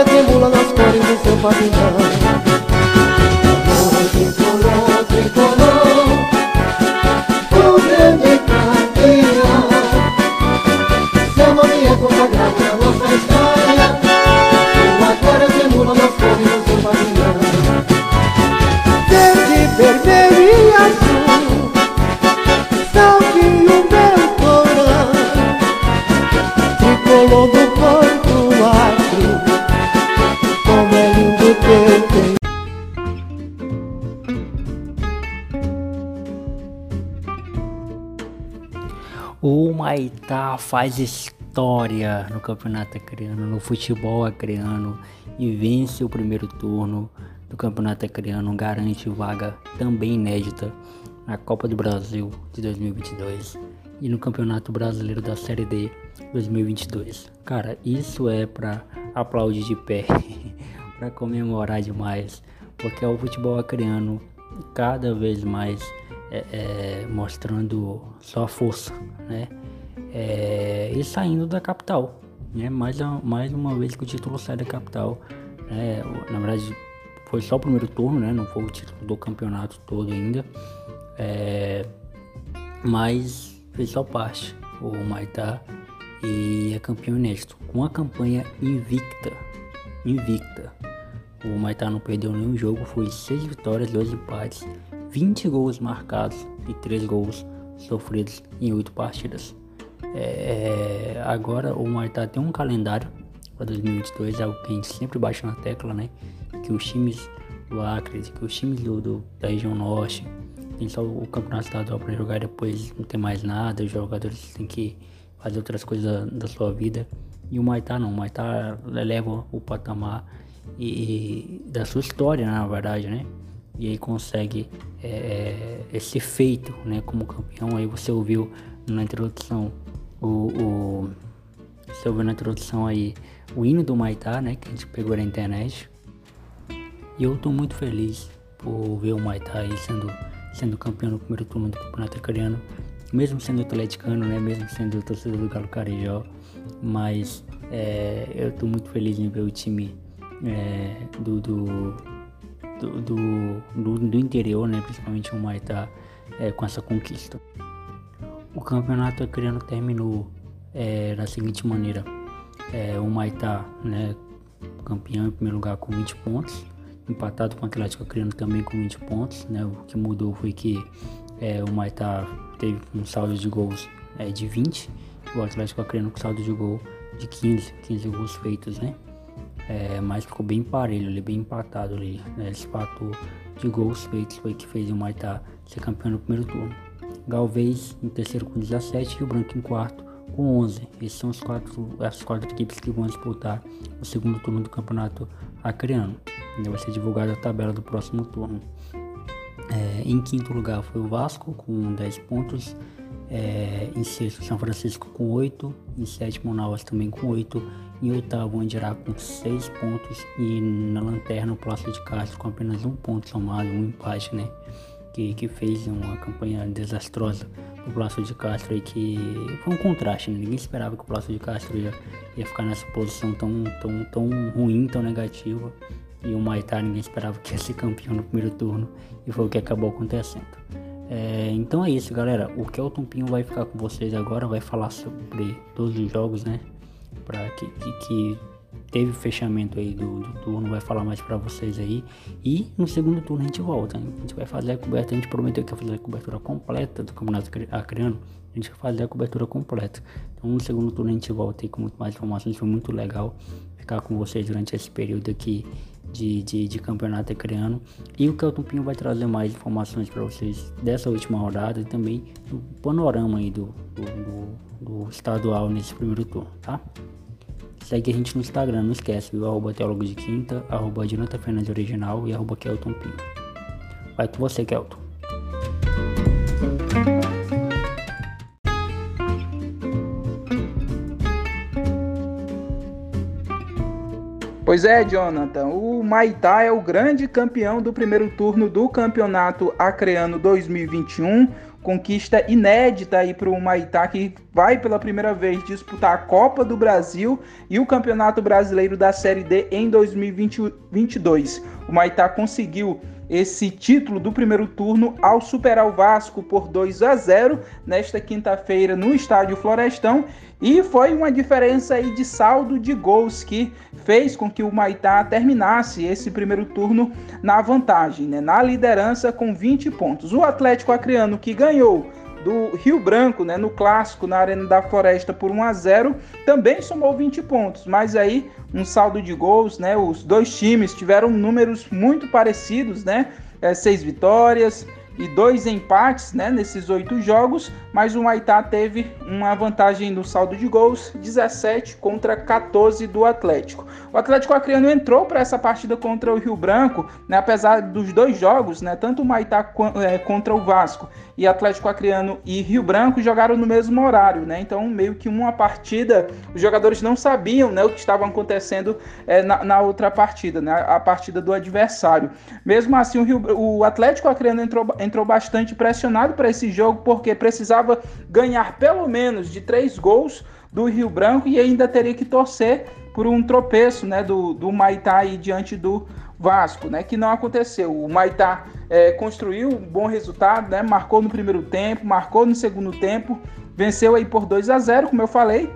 glória tremula nas cores do seu pavilhão. Maitá faz história no campeonato acreano, no futebol acreano e vence o primeiro turno do campeonato acreano, garante vaga também inédita na Copa do Brasil de 2022 e no Campeonato Brasileiro da Série D 2022. Cara, isso é pra aplaudir de pé, pra comemorar demais, porque é o futebol acreano cada vez mais é, é, mostrando sua força, né? É, e saindo da capital, né? Mais, mais uma vez que o título sai da capital, né? Na verdade, foi só o primeiro turno, né? Não foi o título do campeonato todo ainda, É, mas fez só parte o Maitá e é campeão inédito, com a campanha invicta, invicta. O Maitá não perdeu nenhum jogo, foi 6 vitórias, 2 empates, 20 gols marcados e 3 gols sofridos em 8 partidas. É, agora o Maitá tem um calendário para 2022, é algo que a gente sempre baixa na tecla, né? Que os times do Acre, que os times do, do- da região norte tem só o campeonato estadual para jogar e depois não tem mais nada, os jogadores têm que fazer outras coisas da, da sua vida. E o Maitá não, o Maitá eleva o patamar e, da sua história, né, na verdade, né? E aí consegue é, esse feito, né, como campeão. Aí você ouviu na introdução o, o você ouviu na introdução aí o hino do Maitá, né, que a gente pegou na internet. E eu tô muito feliz por ver o Maitá aí sendo, sendo campeão no primeiro turno do Campeonato Acreano, mesmo sendo atleticano, né? Mesmo sendo torcedor do Galo Carijó. Mas é, eu tô muito feliz em ver o time é, do, do, do, do, do- do interior, né? Principalmente o Maitá é, com essa conquista. O campeonato acreano terminou é, da seguinte maneira: é, o Maitá, né, campeão em primeiro lugar com 20 pontos, empatado com o Atlético Acreano também com 20 pontos. Né, o que mudou foi que é, o Maitá teve um saldo de gols é, de 20, e o Atlético Acreano com saldo de gol de 15, 15 gols feitos, né? É, mas ficou bem parelho, ali, bem empatado ali. Né? Esse fator de gols feitos foi que fez o Maitá ser campeão no primeiro turno. Galvez em terceiro com 17 e o Branco em quarto com 11. Esses são os quatro, as quatro equipes que vão disputar o segundo turno do campeonato acreano. Vai ser divulgada a tabela do próximo turno. É, em quinto lugar foi o Vasco com 10 pontos. É, em sexto, São Francisco com 8. Em sétimo, Manaus também com 8. Em oitavo, Andirá com 6 pontos. E na lanterna, o Plácido de Castro com apenas um ponto somado, um empate, né? Que, que fez uma campanha desastrosa do Plácido de Castro aí, que foi um contraste, né? Ninguém esperava que o Plácido de Castro ia, ia ficar nessa posição tão, tão, tão ruim, tão negativa. E o Maitá ninguém esperava que ia ser campeão no primeiro turno. E foi o que acabou acontecendo. É, então é isso, galera. O Kelton Pinho vai ficar com vocês agora, vai falar sobre todos os jogos, né? Pra que, que, que teve o fechamento aí do, do turno, vai falar mais pra vocês aí. E no segundo turno a gente volta? A gente vai fazer a cobertura, a gente prometeu que ia fazer a cobertura completa do Campeonato Acre- Acreano. A gente vai fazer a cobertura completa. Então no segundo turno a gente volta aí com muito mais informações. Foi muito legal ficar com vocês durante esse período aqui de, de, de campeonato acreano. E o Kelton Pinho vai trazer mais informações para vocês dessa última rodada e também do panorama aí do, do, do- do estadual nesse primeiro turno, tá? Segue a gente no Instagram, não esquece, viu? Arroba Teólogo de Quinta, arroba Jonathan Fernandes Original e arroba Kelton Pinho. Vai com você, Kelton. Pois é, Jonathan, o Maitá é o grande campeão do primeiro turno do Campeonato Acreano 2021 conquista inédita aí para o Maitá, que vai pela primeira vez disputar a Copa do Brasil e o Campeonato Brasileiro da Série D em 2022. O Maitá conseguiu esse título do primeiro turno ao superar o Vasco por 2 a 0 nesta quinta-feira no Estádio Florestão e foi uma diferença aí de saldo de gols que fez com que o Maitá terminasse esse primeiro turno na vantagem, né, na liderança com 20 pontos. O Atlético Acreano que ganhou do Rio Branco, né, no clássico na Arena da Floresta por 1 a 0, também somou 20 pontos, mas aí um saldo de gols, né, os dois times tiveram números muito parecidos, né, é, seis vitórias, e dois empates né, nesses oito jogos, mas o Maitá teve uma vantagem no saldo de gols, 17 contra 14 do Atlético. O Atlético Acreano entrou para essa partida contra o Rio Branco, né, apesar dos dois jogos, né, tanto o Maitá é, contra o Vasco e Atlético Acreano e Rio Branco jogaram no mesmo horário, né? Então, meio que uma partida, os jogadores não sabiam né, o que estava acontecendo é, na, na, outra partida, né? A partida do adversário. Mesmo assim, o, Rio, o Atlético Acreano entrou, entrou bastante pressionado para esse jogo, porque precisava ganhar pelo menos de três gols do Rio Branco e ainda teria que torcer por um tropeço né, do, do Maitá diante do Vasco, né, que não aconteceu. O Maitá é, construiu um bom resultado, né, marcou no primeiro tempo, marcou no segundo tempo, venceu aí por 2 a 0 como eu falei,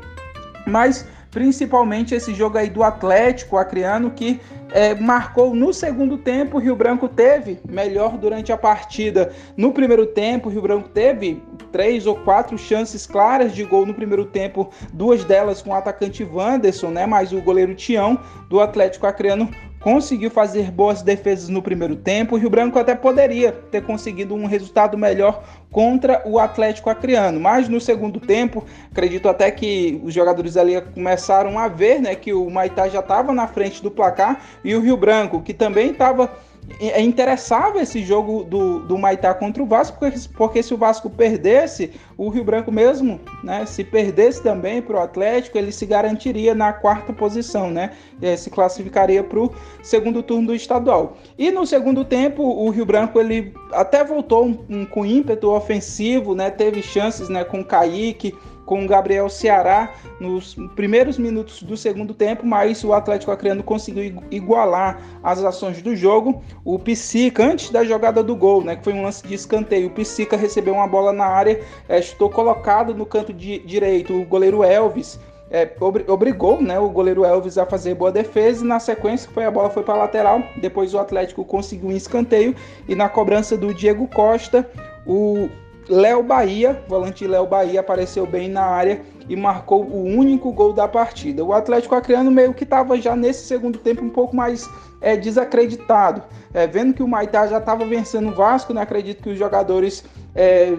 mas principalmente esse jogo aí do Atlético Acreano que é, marcou no segundo tempo. O Rio Branco teve melhor durante a partida. No primeiro tempo, o Rio Branco teve três ou quatro chances claras de gol no primeiro tempo, duas delas com o atacante Wanderson, né? Mas o goleiro Tião do Atlético Acreano conseguiu fazer boas defesas no primeiro tempo. O Rio Branco até poderia ter conseguido um resultado melhor contra o Atlético Acreano, mas no segundo tempo, acredito até que os jogadores ali começaram a ver, né, que o Maitá já estava na frente do placar e o Rio Branco, que também estava interessava esse jogo do, do Maitá contra o Vasco, porque, porque se o Vasco perdesse, o Rio Branco mesmo, né, se perdesse também para o Atlético, ele se garantiria na quarta posição, né, se classificaria para o segundo turno do estadual. E no segundo tempo, o Rio Branco ele até voltou um, um, com ímpeto ofensivo, né, teve chances né, com o Kaique, com o Gabriel Ceará nos primeiros minutos do segundo tempo, mas o Atlético Acreano conseguiu igualar as ações do jogo. O Psica, antes da jogada do gol, né, que foi um lance de escanteio, o Psica recebeu uma bola na área, é, estou colocado no canto de, direito, o goleiro Elvis é, obrigou né, o goleiro Elvis a fazer boa defesa e na sequência foi a bola foi para a lateral. Depois o Atlético conseguiu um escanteio e na cobrança do Diego Costa, o Léo Bahia, volante Léo Bahia, apareceu bem na área e marcou o único gol da partida. O Atlético Acreano meio que estava já nesse segundo tempo um pouco mais é, desacreditado. É, vendo que o Maitá já estava vencendo o Vasco, né, acredito que os jogadores é,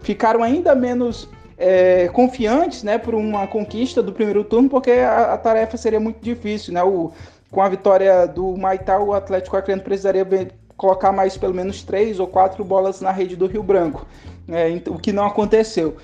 ficaram ainda menos é, confiantes né, por uma conquista do primeiro turno, porque a, a tarefa seria muito difícil. Né? O, com a vitória do Maitá, o Atlético Acreano precisaria colocar mais pelo menos três ou quatro bolas na rede do Rio Branco, é, o que não aconteceu.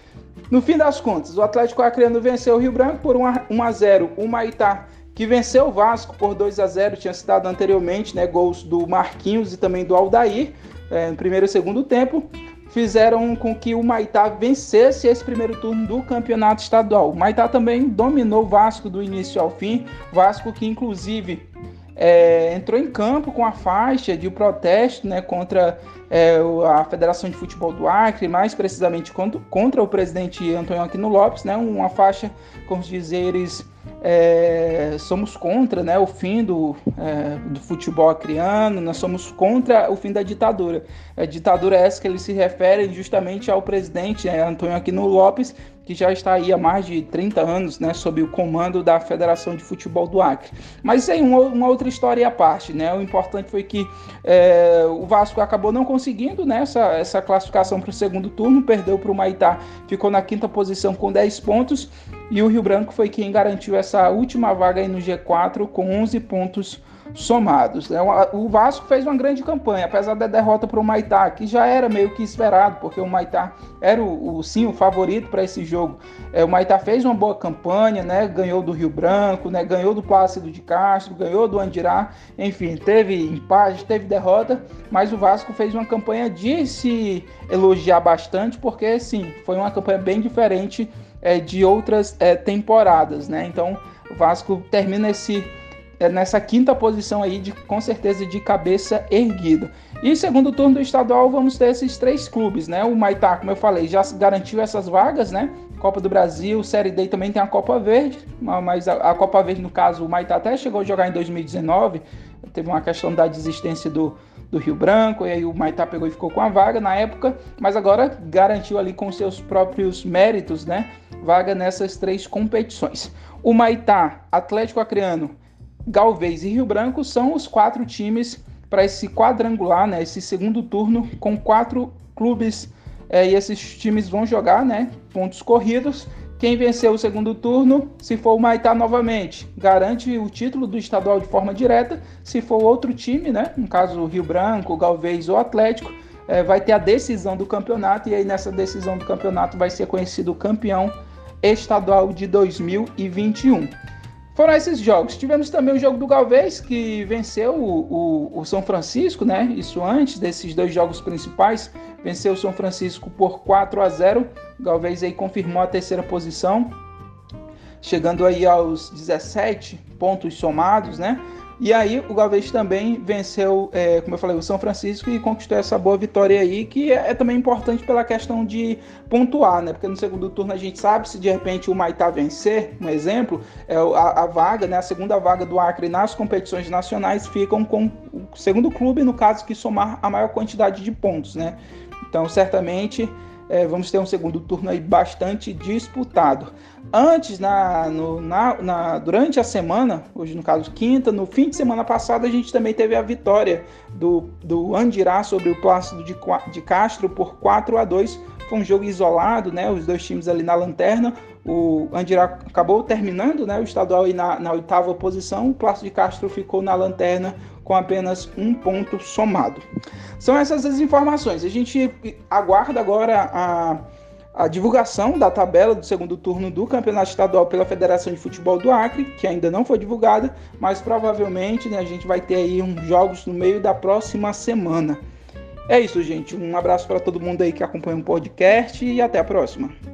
No fim das contas, o Atlético Acreano venceu o Rio Branco por 1 a 0. O Maitá, que venceu o Vasco por 2 a 0, tinha citado anteriormente, né, gols do Marquinhos e também do Aldair, é, no primeiro e segundo tempo, fizeram com que o Maitá vencesse esse primeiro turno do campeonato estadual. O Maitá também dominou o Vasco do início ao fim, Vasco que inclusive é, entrou em campo com a faixa de protesto né, contra é, a Federação de Futebol do Acre, mais precisamente contra, contra o presidente Antônio Aquino Lopes, né, uma faixa com os dizeres é, somos contra né, o fim do, é, do futebol acriano, nós somos contra o fim da ditadura. A ditadura é essa que eles se referem justamente ao presidente né, Antônio Aquino Lopes, que já está aí há mais de 30 anos, né, sob o comando da Federação de Futebol do Acre. Mas aí, uma, uma outra história à parte, né? O importante foi que é, o Vasco acabou não conseguindo né, essa, essa classificação para o segundo turno, perdeu para o Maitá, ficou na quinta posição com 10 pontos, e o Rio Branco foi quem garantiu essa última vaga aí no G4 com 11 pontos somados. Né? O Vasco fez uma grande campanha, apesar da derrota para o Maitá, que já era meio que esperado, porque o Maitá era o, o sim o favorito para esse jogo. É, o Maitá fez uma boa campanha, né? ganhou do Rio Branco, né? ganhou do Plácido de Castro, ganhou do Andirá, enfim, teve empate, teve derrota, mas o Vasco fez uma campanha de se elogiar bastante, porque sim, foi uma campanha bem diferente é, de outras é, temporadas. Né? Então o Vasco termina esse nessa quinta posição aí, de, com certeza de cabeça erguida. E segundo turno do estadual, vamos ter esses três clubes, né? O Maitá, como eu falei, já garantiu essas vagas, né? Copa do Brasil, Série D também tem a Copa Verde, mas a, a Copa Verde, no caso, o Maitá até chegou a jogar em 2019, teve uma questão da desistência do, do Rio Branco, e aí o Maitá pegou e ficou com a vaga na época, mas agora garantiu ali com seus próprios méritos, né? Vaga nessas três competições. O Maitá, Atlético Acreano, Galvez e Rio Branco são os quatro times para esse quadrangular, né, esse segundo turno, com quatro clubes é, e esses times vão jogar né, pontos corridos. Quem vencer o segundo turno, se for o Maitá novamente, garante o título do estadual de forma direta. Se for outro time, né, no caso Rio Branco, Galvez ou Atlético, é, vai ter a decisão do campeonato e aí nessa decisão do campeonato vai ser conhecido o campeão estadual de 2021. Foram esses jogos. Tivemos também o jogo do Galvez, que venceu o, o, o, São Francisco, né? Isso antes desses dois jogos principais. Venceu o São Francisco por 4 a 0. O Galvez aí confirmou a terceira posição, chegando aí aos 17 pontos somados, né? E aí o Galvez também venceu, é, como eu falei, o São Francisco e conquistou essa boa vitória aí, que é, é, também importante pela questão de pontuar, né? Porque no segundo turno a gente sabe se de repente o Maitá vencer, um exemplo, é, a, a vaga, né? A segunda vaga do Acre nas competições nacionais ficam com o segundo clube, no caso, que somar a maior quantidade de pontos, né? Então, certamente é, vamos ter um segundo turno aí bastante disputado. Antes, na, no, na, na, durante a semana, hoje no caso quinta, no fim de semana passada, a gente também teve a vitória do, do Andirá sobre o Plácido de, de Castro por 4 a 2 Foi um jogo isolado, né? Os dois times ali na lanterna. O Andirá acabou terminando né, o estadual na, na oitava posição, o Plácido de Castro ficou na lanterna com apenas um ponto somado. São essas as informações. A gente aguarda agora a, a divulgação da tabela do segundo turno do Campeonato Estadual pela Federação de Futebol do Acre, que ainda não foi divulgada, mas provavelmente né, a gente vai ter aí uns jogos no meio da próxima semana. É isso, gente. Um abraço para todo mundo aí que acompanha o podcast e até a próxima.